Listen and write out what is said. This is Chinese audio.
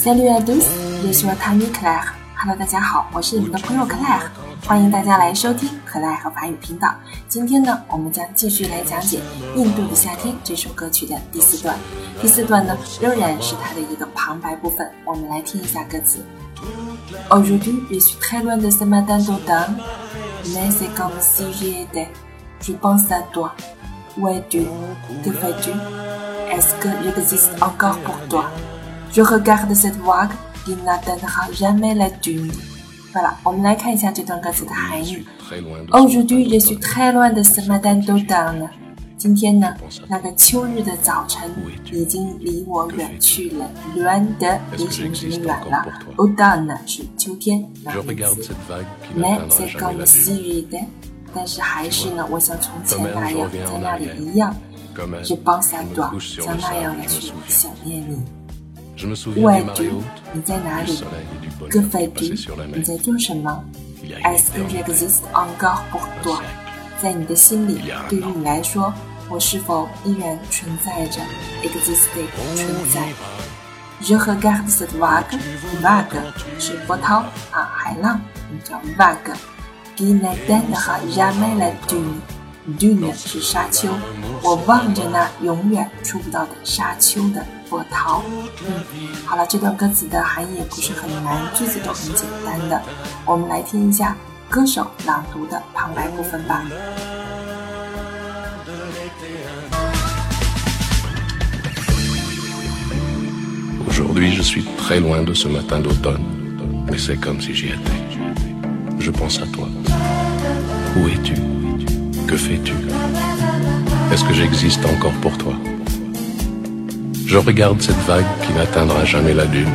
Salut à tous, je suis votre ami Claire. Hello，大家好，我是你们的朋友 Claire，欢迎大家来收听克莱和法语频道。今天呢，我们将继续来讲解《印度的夏天》这首歌曲的第四段。第四段呢，仍然是它的一个旁白部分。我们来听一下歌词：Aujourd'hui, je suis très loin de ce matin d'automne, mais c'est comme si j'y étais. Je pense à toi. Où es-tu? Que fais-tu? Est-ce que j'existe encore pour toi? Je regarde cette vague qui n'atteindra jamais la dune. Voilà，我们来看一下这段歌词的含义。Aujourd'hui, je suis très loin de ce matin d'automne. 今天呢，那个秋日的早晨已经离我远去了。loin de 离什么什么远了？automne 呢是秋天那个意思。Mais c'est comme si j'étais，但是还是呢，我像从前那样在那里一样。Je pense 像那样的去想念你。Où es-tu？你在哪里？Que fais-tu？你在做什么？Est-ce que j'existe encore pour toi？在你的心里，对于你来说，我是否依然存在着？Existe 存在。Je regarde cette vague，vague 是波涛啊，海浪，叫 vague。Qui n'atteindra jamais la dune，dune 是沙丘。我望着那永远触不到的沙丘的波涛。嗯，好了，这段歌词的含义也不是很难，句子都很简单的。我们来听一下歌手朗读的旁白部分吧。Aujourd'hui, je suis très loin de ce matin d'automne, mais c'est comme si j'y étais. Je pense à toi. Où es-tu Que fais-tu? Est-ce que j'existe encore pour toi? Je regarde cette vague qui n'atteindra jamais la dune